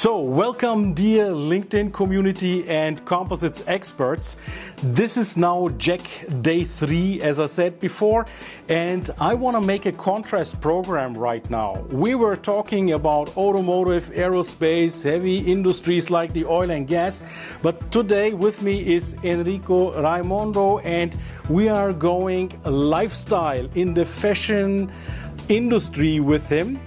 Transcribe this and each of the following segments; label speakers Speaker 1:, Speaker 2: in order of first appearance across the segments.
Speaker 1: So, welcome, dear LinkedIn community and composites experts. This is now Jack day three, as I said before, and I want to make a contrast program right now. We were talking about automotive, aerospace, heavy industries like the oil and gas, but today with me is Enrico Raimondo, and we are going lifestyle in the fashion industry with him.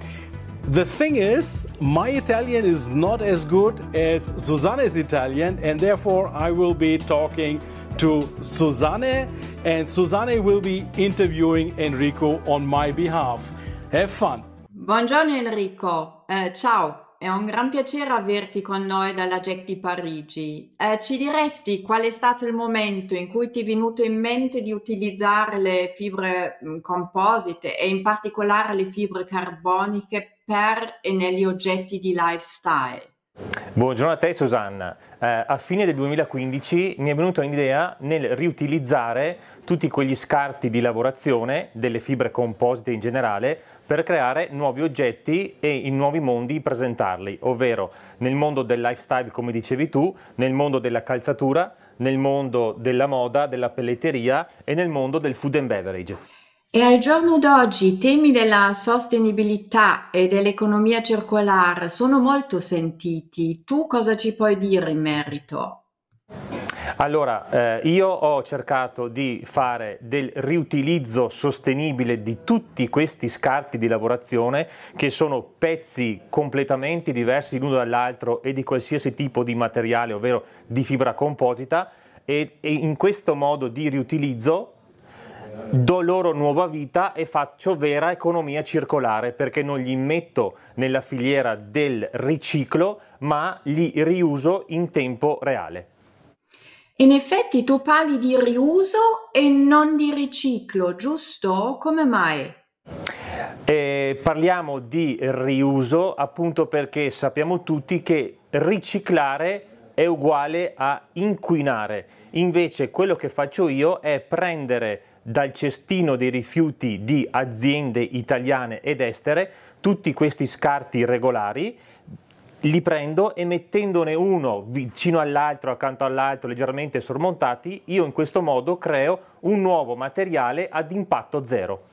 Speaker 1: The thing is, my Italian is not as good as Susanne's Italian, and therefore I will be talking to Susanne, and Susanne will be interviewing Enrico on my behalf. Have fun!
Speaker 2: Buongiorno Enrico, eh, ciao, è un gran piacere averti con noi dalla Jack di Parigi. Eh, ci diresti qual è stato il momento in cui ti è venuto in mente di utilizzare le fibre mh, composite e in particolare le fibre carboniche per e negli oggetti di lifestyle.
Speaker 3: Buongiorno a te Susanna. Eh, a fine del 2015 mi è venuta un'idea nel riutilizzare tutti quegli scarti di lavorazione delle fibre composite in generale per creare nuovi oggetti e in nuovi mondi presentarli, ovvero nel mondo del lifestyle come dicevi tu, nel mondo della calzatura, nel mondo della moda, della pelletteria e nel mondo del food and beverage.
Speaker 2: E al giorno d'oggi i temi della sostenibilità e dell'economia circolare sono molto sentiti. Tu cosa ci puoi dire in merito?
Speaker 3: Allora, eh, io ho cercato di fare del riutilizzo sostenibile di tutti questi scarti di lavorazione che sono pezzi completamente diversi l'uno dall'altro e di qualsiasi tipo di materiale, ovvero di fibra composita e, e in questo modo di riutilizzo do loro nuova vita e faccio vera economia circolare perché non li metto nella filiera del riciclo ma li riuso in tempo reale.
Speaker 2: In effetti tu parli di riuso e non di riciclo, giusto? Come mai?
Speaker 3: Eh, parliamo di riuso appunto perché sappiamo tutti che riciclare è uguale a inquinare. Invece quello che faccio io è prendere dal cestino dei rifiuti di aziende italiane ed estere tutti questi scarti irregolari, li prendo e mettendone uno vicino all'altro, accanto all'altro, leggermente sormontati, io in questo modo creo un nuovo materiale ad impatto zero.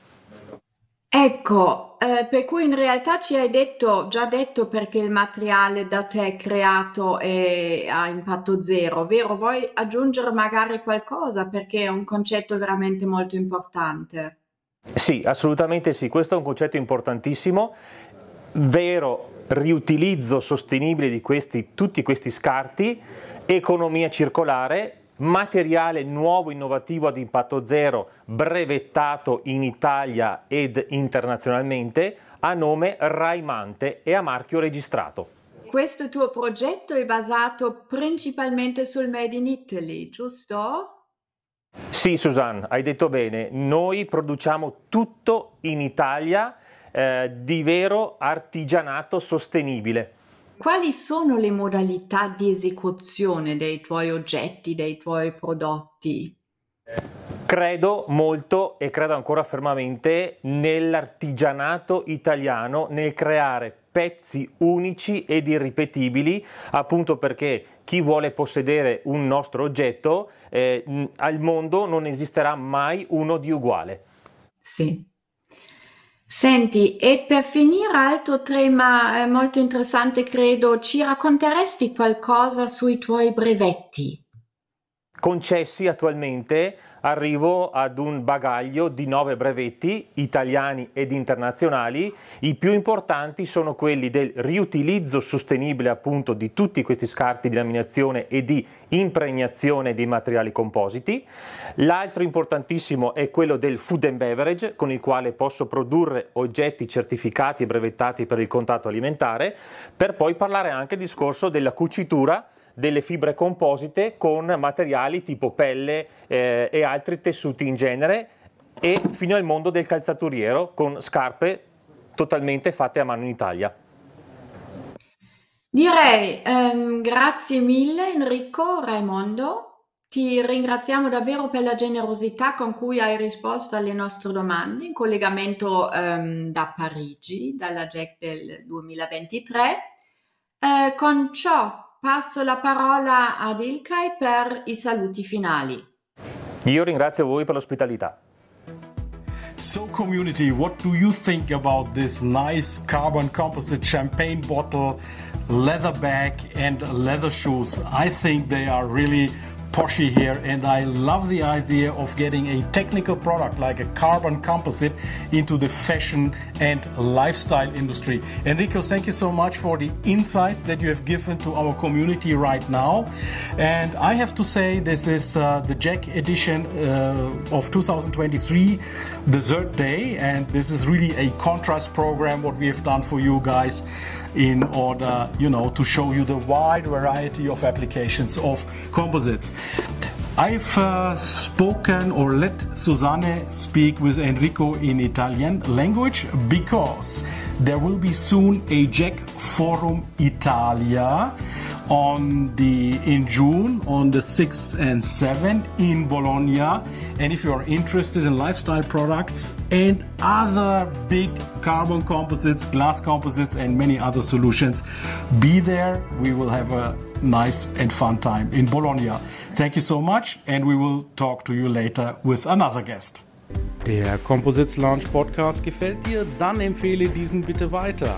Speaker 2: Ecco, eh, per cui in realtà ci hai detto, già detto perché il materiale da te creato è a impatto zero, vero? Vuoi aggiungere magari qualcosa perché è un concetto veramente molto importante?
Speaker 3: Sì, assolutamente sì, questo è un concetto importantissimo, vero riutilizzo sostenibile di questi, tutti questi scarti, economia circolare, materiale nuovo innovativo ad impatto zero brevettato in Italia ed internazionalmente a nome Raimante e a marchio registrato.
Speaker 2: Questo tuo progetto è basato principalmente sul Made in Italy, giusto?
Speaker 3: Sì, Susanne, hai detto bene. Noi produciamo tutto in Italia eh, di vero artigianato sostenibile.
Speaker 2: Quali sono le modalità di esecuzione dei tuoi oggetti, dei tuoi prodotti?
Speaker 3: Credo molto e credo ancora fermamente nell'artigianato italiano, nel creare pezzi unici ed irripetibili, appunto perché chi vuole possedere un nostro oggetto, eh, al mondo non esisterà mai uno di uguale.
Speaker 2: Sì. Senti, e per finire, altro tema eh, molto interessante, credo, ci racconteresti qualcosa sui tuoi brevetti?
Speaker 3: Concessi attualmente arrivo ad un bagaglio di nove brevetti italiani ed internazionali. I più importanti sono quelli del riutilizzo sostenibile appunto di tutti questi scarti di laminazione e di impregnazione dei materiali compositi. L'altro importantissimo è quello del food and beverage con il quale posso produrre oggetti certificati e brevettati per il contatto alimentare, per poi parlare anche del discorso della cucitura delle fibre composite con materiali tipo pelle eh, e altri tessuti in genere e fino al mondo del calzaturiero con scarpe totalmente fatte a mano in Italia.
Speaker 2: Direi ehm, grazie mille Enrico Raimondo. Ti ringraziamo davvero per la generosità con cui hai risposto alle nostre domande in collegamento ehm, da Parigi, dalla JEC del 2023. Eh, con ciò Passo la parola ad Ilkay per i saluti finali.
Speaker 3: Io ringrazio voi per l'ospitalità.
Speaker 1: So, community, what do you think about this nice carbon composite champagne bottle, leather bag, and leather shoes? I think they are really Porsche here and I love the idea of getting a technical product like a carbon composite into the fashion and lifestyle industry. Enrico, thank you so much for the insights that you have given to our community right now. And I have to say, this is uh, the Jack edition uh, of 2023, the third day, and this is really a contrast program what we have done for you guys in order, you know, to show you the wide variety of applications of composites. I've uh, spoken or let Susanne speak with Enrico in Italian language because there will be soon a Jack Forum Italia on the in June on the 6th and 7th in Bologna. And if you are interested in lifestyle products and other big carbon composites, glass composites, and many other solutions, be there. We will have a nice and fun time in Bologna. Thank you so much, and we will talk to you later with another guest. Der Composites Launch Podcast gefällt dir? Dann empfehle diesen bitte weiter.